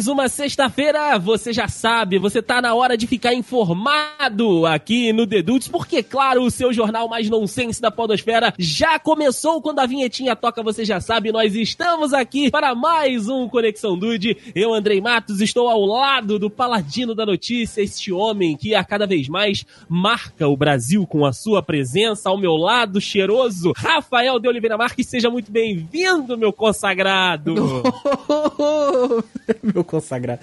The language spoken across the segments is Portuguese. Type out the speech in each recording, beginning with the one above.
mais uma sexta-feira. Você já sabe, você tá na hora de ficar informado aqui no Dedudes, porque, claro, o seu jornal mais nonsense da Podosfera já começou quando a vinhetinha toca, você já sabe. Nós estamos aqui para mais um Conexão Dude. Eu, Andrei Matos, estou ao lado do paladino da notícia, este homem que a cada vez mais marca o Brasil com a sua presença. Ao meu lado, cheiroso, Rafael de Oliveira Marques. Seja muito bem-vindo, meu consagrado. meu consagrado.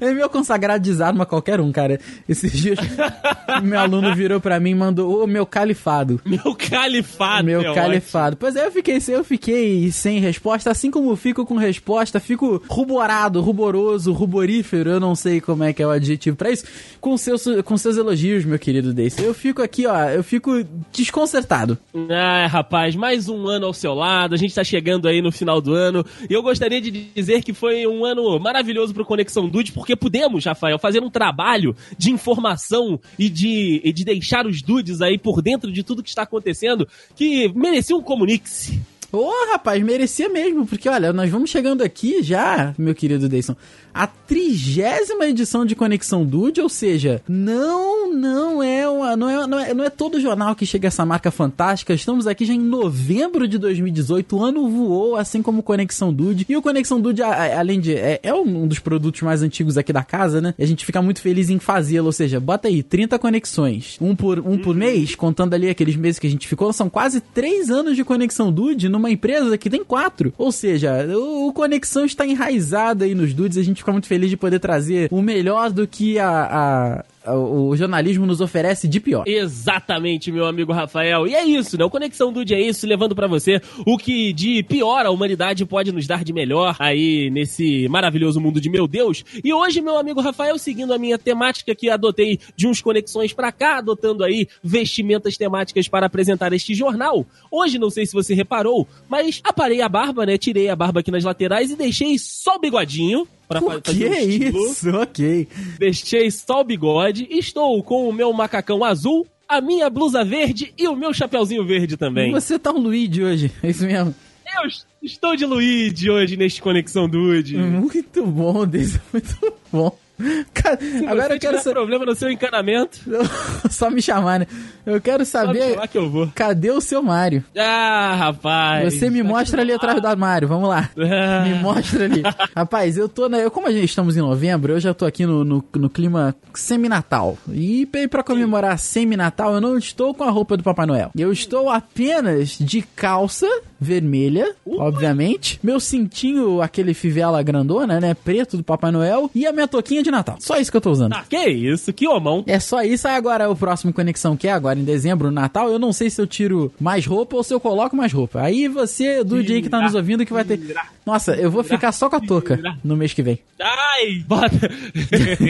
É meu consagrado desarma qualquer um, cara. Esses dias, meu aluno virou pra mim e mandou, ô, meu califado. Meu califado, Meu é califado. Ótimo. Pois é, eu fiquei, eu fiquei sem resposta, assim como fico com resposta, fico ruborado, ruboroso, ruborífero, eu não sei como é que é o adjetivo pra isso, com seus, com seus elogios, meu querido Dace. Eu fico aqui, ó, eu fico desconcertado. Ah, rapaz, mais um ano ao seu lado, a gente tá chegando aí no final do ano, e eu gostaria de dizer que foi um ano maravilhoso pro Conexão Dude, porque pudemos, Rafael, fazer um trabalho de informação e de, e de deixar os dudes aí por dentro de tudo que está acontecendo, que merecia um comunique-se. Ô, oh, rapaz, merecia mesmo, porque olha, nós vamos chegando aqui já, meu querido Deison, a trigésima edição de Conexão Dude, ou seja, não, não é, uma, não é, não é, não é todo jornal que chega a essa marca fantástica. Estamos aqui já em novembro de 2018, o ano voou, assim como Conexão Dude. E o Conexão Dude, além de, é, é um dos produtos mais antigos aqui da casa, né? E a gente fica muito feliz em fazê-lo, ou seja, bota aí 30 conexões, um por, um por mês, contando ali aqueles meses que a gente ficou, são quase 3 anos de Conexão Dude numa empresa que tem 4. Ou seja, o, o Conexão está enraizado aí nos dudes, a gente muito feliz de poder trazer o melhor do que a, a o jornalismo nos oferece de pior. Exatamente, meu amigo Rafael. E é isso, né? O Conexão Dude é isso, levando para você o que de pior a humanidade pode nos dar de melhor aí nesse maravilhoso mundo de meu Deus. E hoje, meu amigo Rafael, seguindo a minha temática que adotei de uns conexões para cá, adotando aí vestimentas temáticas para apresentar este jornal. Hoje, não sei se você reparou, mas aparei a barba, né? Tirei a barba aqui nas laterais e deixei só o bigodinho Pra o que é isso? Ok. Deixei só o bigode. Estou com o meu macacão azul, a minha blusa verde e o meu chapeuzinho verde também. Você tá um Luigi hoje, é isso mesmo? Eu estou de Luigi hoje neste Conexão Dude. Muito bom, Deus, muito bom. Cara, agora eu quero saber. problema no seu encanamento. Só me chamar, né? Eu quero saber. que eu vou. Cadê o seu Mário? Ah, rapaz. Você me mostra ali atrás do armário, vamos lá. Ah. Me mostra ali. rapaz, eu tô na. Eu, como a gente estamos em novembro, eu já tô aqui no, no, no clima semi-natal. E para comemorar semi-natal, eu não estou com a roupa do Papai Noel. Eu estou apenas de calça vermelha, uh, obviamente. Meu cintinho, aquele fivela grandona, né? Preto do Papai Noel. E a minha toquinha de Natal. Só isso que eu tô usando. Ah, que isso, que homão. É só isso. Aí agora o próximo Conexão que é agora em dezembro, Natal. Eu não sei se eu tiro mais roupa ou se eu coloco mais roupa. Aí você, do dia que tá nos ouvindo, que vai ter. Nossa, eu vou ficar só com a touca no mês que vem. Ai, bota.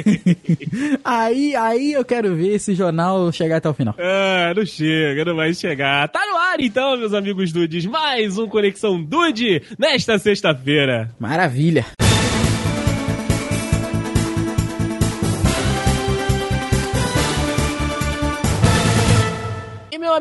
aí, aí eu quero ver esse jornal chegar até o final. Ah, não chega, não vai chegar. Tá no ar então, meus amigos dudes. Mais um Conexão Dude nesta sexta-feira. Maravilha.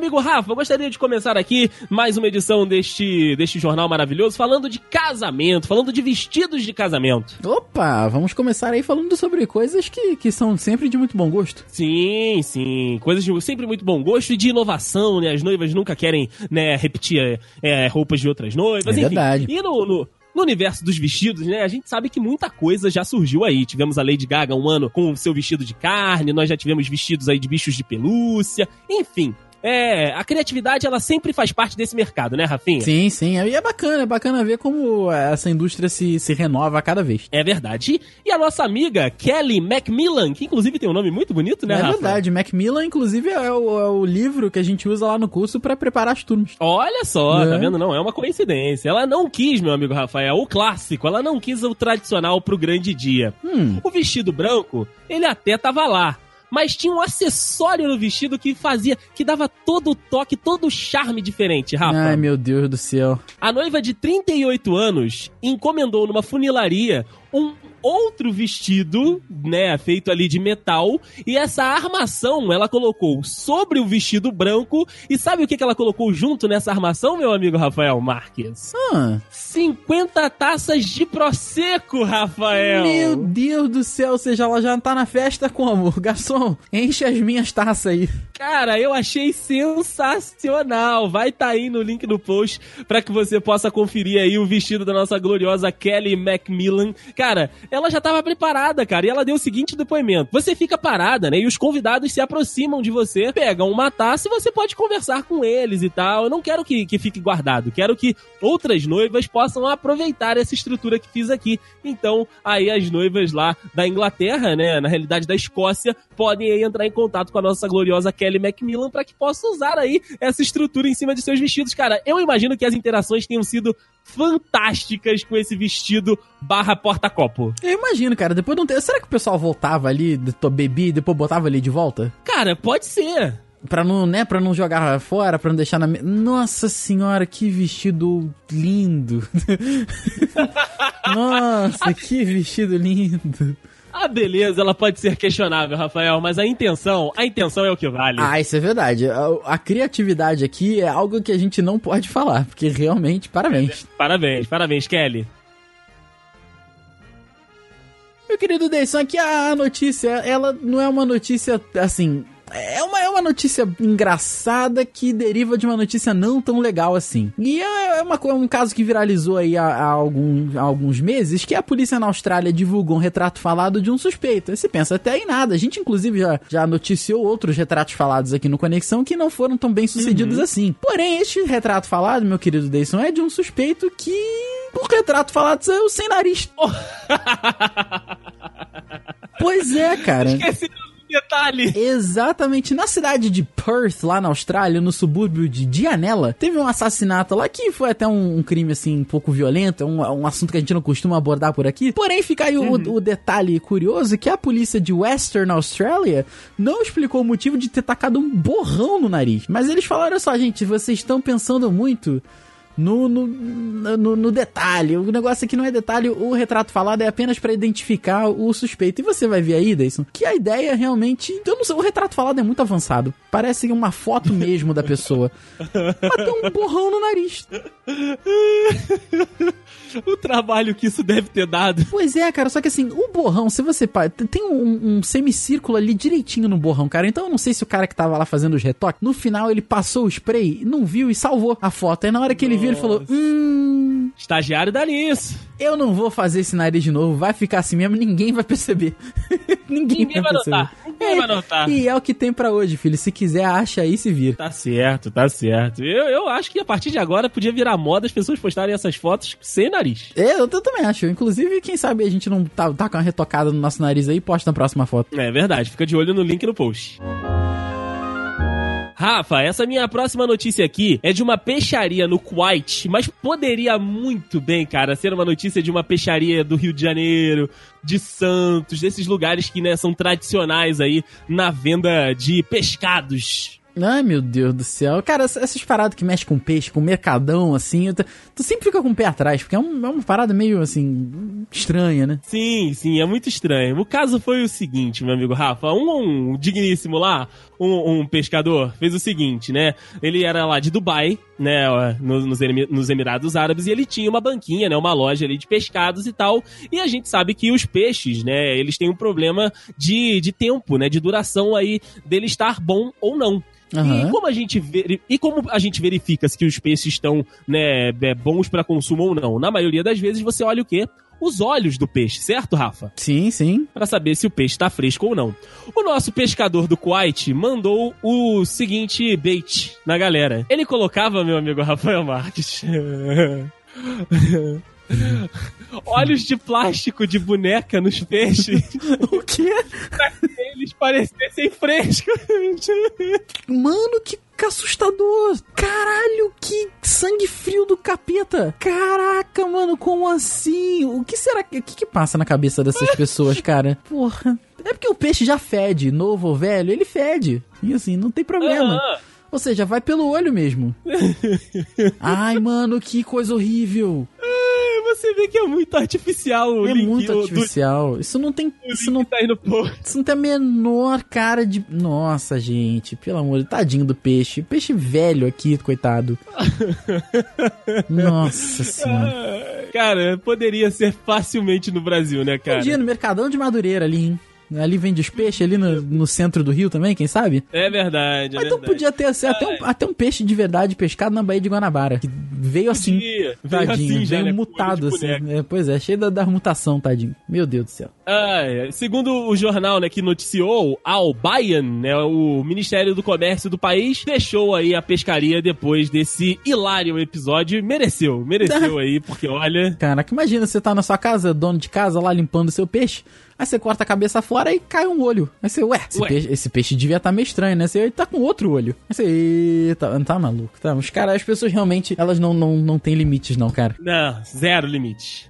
Amigo Rafa, eu gostaria de começar aqui mais uma edição deste, deste jornal maravilhoso, falando de casamento, falando de vestidos de casamento. Opa, vamos começar aí falando sobre coisas que, que são sempre de muito bom gosto. Sim, sim, coisas de sempre muito bom gosto e de inovação, né? As noivas nunca querem, né, repetir é, roupas de outras noivas, é enfim. verdade. E no, no no universo dos vestidos, né, a gente sabe que muita coisa já surgiu aí. Tivemos a Lady Gaga um ano com o seu vestido de carne, nós já tivemos vestidos aí de bichos de pelúcia, enfim. É, a criatividade ela sempre faz parte desse mercado, né, Rafinha? Sim, sim. E é bacana, é bacana ver como essa indústria se, se renova a cada vez. É verdade. E a nossa amiga Kelly Macmillan, que inclusive tem um nome muito bonito, né, É Rafa? verdade. Macmillan, inclusive, é o, é o, livro que a gente usa lá no curso para preparar as turmas. Olha só, tá é. tá vendo? Não é uma coincidência. Ela não quis, meu amigo Rafael, o clássico. Ela não quis o tradicional pro grande dia. Hum. O vestido branco, ele até tava lá mas tinha um acessório no vestido que fazia, que dava todo o toque, todo o charme diferente, Rafa. Ai, meu Deus do céu. A noiva de 38 anos encomendou numa funilaria um outro vestido, né, feito ali de metal, e essa armação ela colocou sobre o vestido branco, e sabe o que, que ela colocou junto nessa armação, meu amigo Rafael Marques? Ah, 50 taças de Prosecco, Rafael! meu Deus do céu, ou seja, ela já tá na festa como? Garçom, enche as minhas taças aí. Cara, eu achei sensacional. Vai tá aí no link do post para que você possa conferir aí o vestido da nossa gloriosa Kelly Macmillan. Cara, ela já tava preparada, cara, e ela deu o seguinte depoimento: você fica parada, né? E os convidados se aproximam de você, pegam uma taça e você pode conversar com eles e tal. Eu não quero que, que fique guardado, quero que outras noivas possam aproveitar essa estrutura que fiz aqui. Então, aí as noivas lá da Inglaterra, né, na realidade da Escócia, podem aí entrar em contato com a nossa gloriosa Kelly Macmillan para que possa usar aí essa estrutura em cima de seus vestidos. Cara, eu imagino que as interações tenham sido fantásticas com esse vestido barra porta-copo. Eu imagino, cara, depois de um tempo. Será que o pessoal voltava ali, bebia e depois botava ali de volta? Cara, pode ser. Pra não, né, pra não jogar fora, pra não deixar na. Nossa senhora, que vestido lindo! Nossa, que vestido lindo! A beleza, ela pode ser questionável, Rafael, mas a intenção, a intenção é o que vale. Ah, isso é verdade. A, a criatividade aqui é algo que a gente não pode falar, porque realmente, parabéns. Parabéns, parabéns, Kelly. Meu querido Deison, aqui a notícia, ela não é uma notícia assim. É uma, é uma notícia engraçada que deriva de uma notícia não tão legal assim. E é, é uma, é um caso que viralizou aí há, há algum- há alguns meses, que a polícia na Austrália divulgou um retrato falado de um suspeito. Você pensa até em nada. A gente, inclusive, já, já noticiou outros retratos falados aqui no Conexão que não foram tão bem sucedidos assim. Porém, este retrato falado, meu querido Deison, é de um suspeito que... O retrato falado saiu sem nariz. Pois é, cara. Esqueci detalhe. Exatamente. Na cidade de Perth, lá na Austrália, no subúrbio de Dianella, teve um assassinato lá que foi até um, um crime, assim, um pouco violento, é um, um assunto que a gente não costuma abordar por aqui. Porém, fica aí o, o detalhe curioso que a polícia de Western Australia não explicou o motivo de ter tacado um borrão no nariz. Mas eles falaram, olha só, gente, vocês estão pensando muito no, no, no, no detalhe. O negócio aqui não é detalhe, o retrato falado é apenas pra identificar o suspeito. E você vai ver aí, Deison, que a ideia realmente. Eu não sei, o retrato falado é muito avançado. Parece uma foto mesmo da pessoa. Mas tem um borrão no nariz. o trabalho que isso deve ter dado. Pois é, cara, só que assim, o borrão, se você. Tem um, um semicírculo ali direitinho no borrão, cara. Então eu não sei se o cara que tava lá fazendo os retoques, no final ele passou o spray, não viu e salvou a foto. Aí na hora que ele viu, ele falou: Hum. Estagiário dá nisso. Eu não vou fazer esse nariz de novo, vai ficar assim mesmo, ninguém vai perceber. ninguém, Ninguém vai perceber. notar. Ninguém vai notar. E é o que tem pra hoje, filho. Se quiser, acha aí e se vira. Tá certo, tá certo. Eu, eu acho que a partir de agora podia virar moda as pessoas postarem essas fotos sem nariz. É, eu, eu também acho. Inclusive, quem sabe a gente não tá, tá com uma retocada no nosso nariz aí e posta na próxima foto. É verdade, fica de olho no link no post. Rafa, essa minha próxima notícia aqui é de uma peixaria no Kuwait, mas poderia muito bem, cara, ser uma notícia de uma peixaria do Rio de Janeiro, de Santos, desses lugares que, né, são tradicionais aí na venda de pescados. Ai, meu Deus do céu. Cara, essa- essas paradas que mexem com peixe, com mercadão, assim, eu t- tu sempre fica com o pé atrás, porque é, um- é uma parada meio, assim, estranha, né? Sim, sim, é muito estranho. O caso foi o seguinte, meu amigo Rafa. Um, um digníssimo lá, um, um pescador, fez o seguinte, né? Ele era lá de Dubai, né? Nos, nos Emirados Árabes, e ele tinha uma banquinha, né? Uma loja ali de pescados e tal. E a gente sabe que os peixes, né? Eles têm um problema de, de tempo, né? De duração aí dele estar bom ou não. Aham. E como a gente veri- e como a gente verifica se que os peixes estão né, é, bons para consumo ou não? Na maioria das vezes você olha o quê? Os olhos do peixe, certo, Rafa? Sim, sim. Para saber se o peixe está fresco ou não. O nosso pescador do Kuwait mandou o seguinte bait na galera. Ele colocava, meu amigo Rafael Marques, olhos de plástico de boneca nos peixes O quê? pra que eles parecessem frescos. Mano, que assustador! Caralho, que sangue frio do capeta! Caraca, mano, como assim? O que será que. O que, que passa na cabeça dessas pessoas, cara? Porra. É porque o peixe já fede, novo ou velho, ele fede. E assim, não tem problema. Ou seja, vai pelo olho mesmo. Ai, mano, que coisa horrível. Você vê que é muito artificial o é link. muito o- artificial. Isso não tem. Do, Isso não, tá no post. isso não tem a menor cara de. Nossa, gente. Pelo amor de tadinho do peixe. Peixe velho aqui, coitado. Nossa senhora. Ah, Cara, poderia ser facilmente no Brasil, né, Um cara? dia no Mercadão de Madureira ali, hein? Ali vende os peixes, ali no, no centro do Rio também, quem sabe? É verdade, é então verdade. podia ter assim, até, um, até um peixe de verdade pescado na Baía de Guanabara. Que veio assim. Podia. Veio Tadinho, assim já, veio né, com mutado assim. É, pois é, cheio da, da mutação, tadinho. Meu Deus do céu. Ah, é. Segundo o jornal né, que noticiou, Al Bayan, né, o Ministério do Comércio do país, fechou aí a pescaria depois desse hilário episódio. Mereceu, mereceu aí, porque olha. Caraca, imagina você tá na sua casa, dono de casa, lá limpando seu peixe. Aí você corta a cabeça fora e cai um olho. Aí você, ué, esse, Ué. Peixe, esse peixe devia estar meio estranho, né? Você tá com outro olho. Aí você, eita, tá maluco. Tá, os caras, as pessoas realmente, elas não, não, não têm limites, não, cara. Não, zero limite.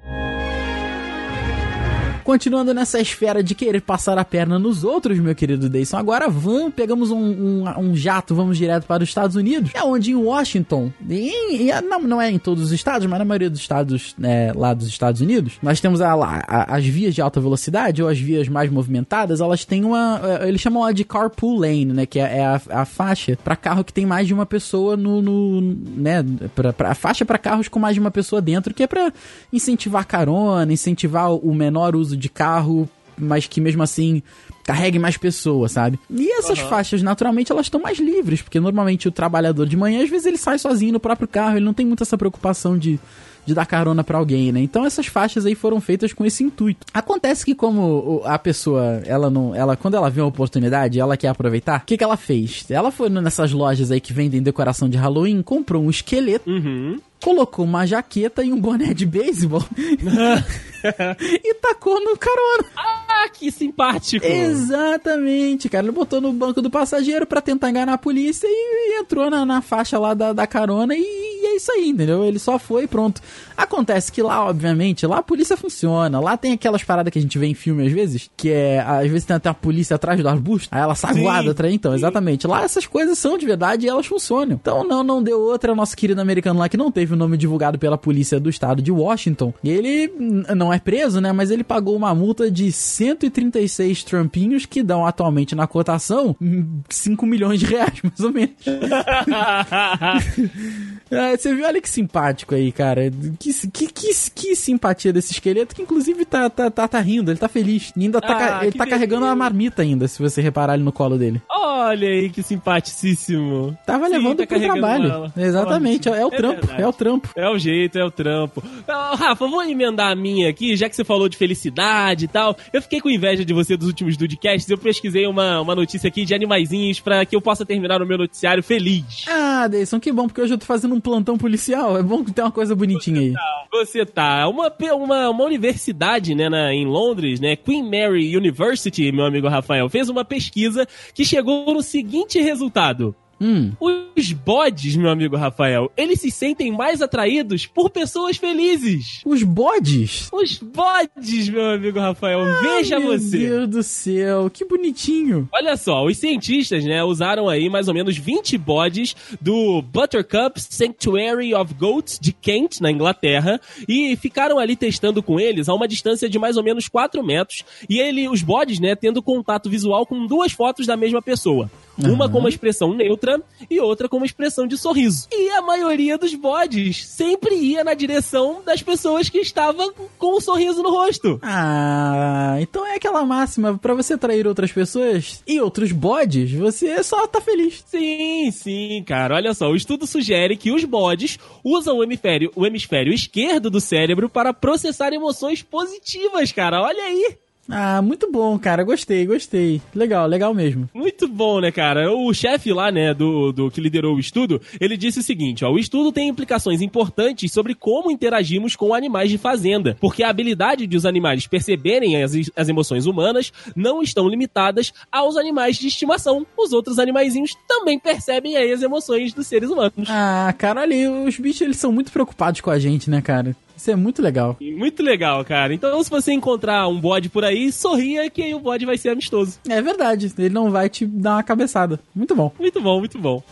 Continuando nessa esfera de querer passar a perna nos outros, meu querido Deison, agora vamos, pegamos um, um, um jato, vamos direto para os Estados Unidos. É onde em Washington, e, não, não é em todos os estados, mas na maioria dos estados né, lá dos Estados Unidos, nós temos a, a- as vias de alta velocidade ou as vias mais movimentadas, elas têm uma. eh, Eles chamam ela de carpool lane, né? Que é, é a, a faixa para carro que tem mais de uma pessoa no. no né? Pra, pra- a faixa para carros com mais de uma pessoa dentro, que é para incentivar carona, incentivar o menor uso de carro, mas que mesmo assim carregue mais pessoas, sabe? E essas Aham. faixas, naturalmente, elas estão mais livres, porque normalmente o trabalhador de manhã, às vezes ele sai sozinho no próprio carro, ele não tem muito essa preocupação de de dar carona pra alguém, né? Então essas faixas aí foram feitas com esse intuito. Acontece que como a pessoa, ela não, ela quando ela vê uma oportunidade, ela quer aproveitar. O que que ela fez? Ela foi nessas lojas aí que vendem decoração de Halloween, comprou um esqueleto, Uhum. colocou uma jaqueta e um boné de beisebol e tacou no carona. Ah, que simpático. Exatamente, cara. Ele botou no banco do passageiro pra tentar enganar a polícia e, entrou na, na faixa lá da, da carona e isso aí, entendeu? Ele só foi e pronto. Acontece que lá, obviamente, lá a polícia funciona. Lá tem aquelas paradas que a gente vê em filme às vezes, que é, às vezes tem até a polícia atrás do arbusto, aí ela saguada atrás. Então, exatamente. Lá essas coisas são de verdade e elas funcionam. Então, não, não deu outra. O nosso querido americano lá que não teve o nome divulgado pela polícia do estado de Washington. Ele não é preso, né? Mas ele pagou uma multa de 136 trampinhos que dão atualmente na cotação hum, 5 milhões de reais, mais ou menos. É, você viu, olha que simpático aí, cara. Que, que, que, que simpatia desse esqueleto, que inclusive tá, tá, tá, tá rindo, ele tá feliz. E ainda tá, Ah, ele que tá carregando uma marmita ainda, se você reparar ali no colo dele. Olha aí que simpaticíssimo. Tava Sim, levando tá pro trabalho. ela. Exatamente, é, o É trampo, verdade. é o trampo. É o jeito, é o trampo. Rafa, vou emendar a minha aqui, já que você falou de felicidade e tal. Eu fiquei com inveja de você dos últimos Dudecasts. Eu pesquisei uma, uma notícia aqui de animaizinhos pra que eu possa terminar o meu noticiário feliz. Ah, Deison, que bom, porque hoje eu tô fazendo um plantão policial. É bom que tem uma coisa bonitinha aí. Você tá. Uma, pe- uma, uma universidade, né, na- em Londres, né? Queen Mary University, meu amigo Rafael, fez uma pesquisa que chegou no seguinte resultado. Hum. Os bodes, meu amigo Rafael, eles se sentem mais atraídos por pessoas felizes. Os bodes? Os bodes, meu amigo Rafael, veja Meu você. Deus do céu, que bonitinho. Olha só, os cientistas, né, usaram aí mais ou menos 20 bodes do Buttercup Sanctuary of Goats de Kent, na Inglaterra, e ficaram ali testando com eles a uma distância de mais ou menos 4 metros, e ele, os bodes, né, tendo contato visual com duas fotos da mesma pessoa. Uma Aham. com uma expressão neutra e outra com uma expressão de sorriso. E a maioria dos bodes sempre ia na direção das pessoas que estavam com um sorriso no rosto. Ah, então é aquela máxima, pra você atrair outras pessoas e outros bodes, você só tá feliz. Sim, sim, cara. Olha só, o estudo sugere que os bodes usam o hemisfério, o hemisfério esquerdo do cérebro para processar emoções positivas, cara. Olha aí. Ah, muito bom, cara. Gostei, gostei. Legal, legal mesmo. Muito bom, né, cara? O chefe lá, né, do, do que liderou o estudo, ele disse o seguinte, ó, o estudo tem implicações importantes sobre como interagimos com animais de fazenda, porque a habilidade de os animais perceberem as, as emoções humanas não estão limitadas aos animais de estimação. Os outros animaizinhos também percebem aí as emoções dos seres humanos. Ah, cara, aí, os bichos eles são muito preocupados com a gente, né, cara? Isso é muito legal. Muito legal, cara. Então, se você encontrar um bode por aí, sorria que aí o bode vai ser amistoso. É verdade, ele não vai te dar uma cabeçada. Muito bom. Muito bom, muito bom.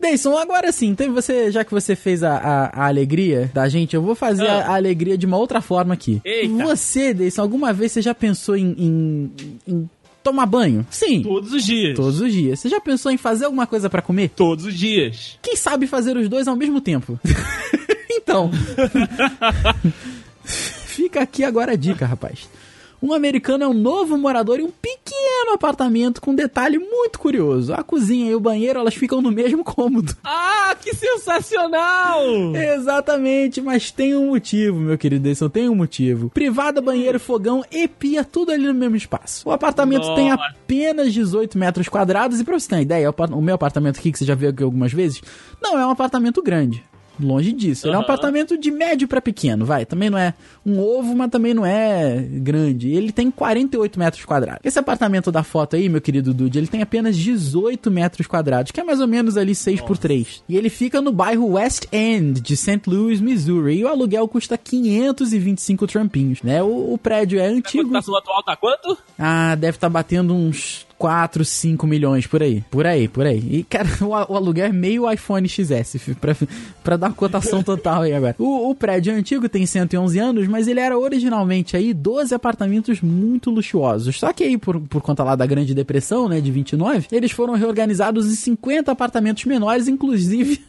Deison, agora sim, então você, já que você fez a, a, a alegria da gente, eu vou fazer Ah. a, a alegria de uma outra forma aqui. Eita. Você, Deison, alguma vez você já pensou em, em- em tomar banho? Sim. Todos os dias. Todos os dias. Você já pensou em fazer alguma coisa pra comer? Todos os dias. Quem sabe fazer os dois ao mesmo tempo? então. Fica aqui agora a dica, rapaz. Um americano é um novo morador em um pequeno apartamento com um detalhe muito curioso. A cozinha e o banheiro, elas ficam no mesmo cômodo. Ah, que sensacional! Exatamente, mas tem um motivo, meu querido Deison, tem um motivo. Privada, banheiro, fogão e pia, tudo ali no mesmo espaço. O apartamento Nossa. tem apenas 18 metros quadrados e pra você ter uma ideia, o meu apartamento aqui, que você já viu aqui algumas vezes, não é um apartamento grande. Longe disso. Ele é um apartamento de médio pra pequeno, vai. Também não é um ovo, mas também não é grande. Ele tem 48 metros quadrados. Esse apartamento da foto aí, meu querido Dude, ele tem apenas 18 metros quadrados, que é mais ou menos ali 6 por 3. E ele fica no bairro West End de St. Louis, Missouri. E o aluguel custa 525 trampinhos, né? O, o prédio é A antigo. cotação atual tá quanto? Ah, deve estar batendo uns 4, 5 milhões por aí. Por aí, por aí. E, cara, o, a- o aluguel é meio iPhone XS, pra, pra dar cotação total aí agora. O, o prédio antigo, tem 111 anos, mas ele era originalmente aí 12 apartamentos muito luxuosos. Só que aí, por, por conta lá da Grande Depressão, né, de 29, eles foram reorganizados em 50 apartamentos menores, inclusive...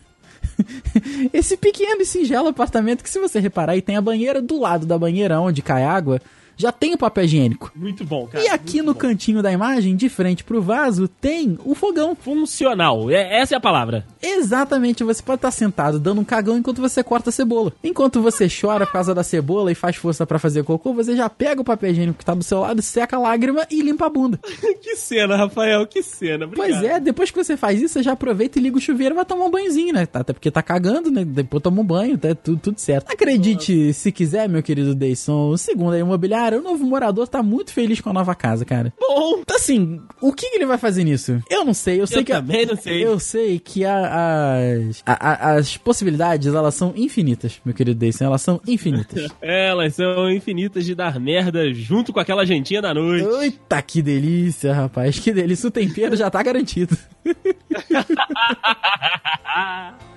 Esse pequeno e singelo apartamento que, se você reparar, aí tem a banheira do lado da banheira onde cai água, já tem o papel higiênico. Muito bom, cara. E aqui no bom. cantinho da imagem, de frente pro vaso, tem o fogão. Funcional. É, essa é a palavra. Exatamente, você pode estar sentado dando um cagão enquanto você corta a cebola. Enquanto você chora por causa da cebola e faz força pra fazer cocô, você já pega o papel higiênico que tá do seu lado, seca a lágrima e limpa a bunda. que cena, Rafael. Que cena. Obrigado. Pois é, depois que você faz isso, você já aproveita e liga o chuveiro e vai tomar um banhozinho, né? Até porque tá cagando, né? Depois toma um banho, tá tudo, tudo certo. Acredite, se quiser, meu querido Deison, segundo a imobiliária, o novo morador tá muito feliz com a nova casa, cara. Bom, Então, assim, o que, que ele vai fazer nisso? Eu não sei, eu sei que. a- também não sei. Eu sei que a- as, a- as possibilidades, elas são infinitas, meu querido Deison, elas são infinitas. elas são infinitas de dar merda junto com aquela gentinha da noite. Eita, que delícia, rapaz, que delícia. O tempero já tá garantido.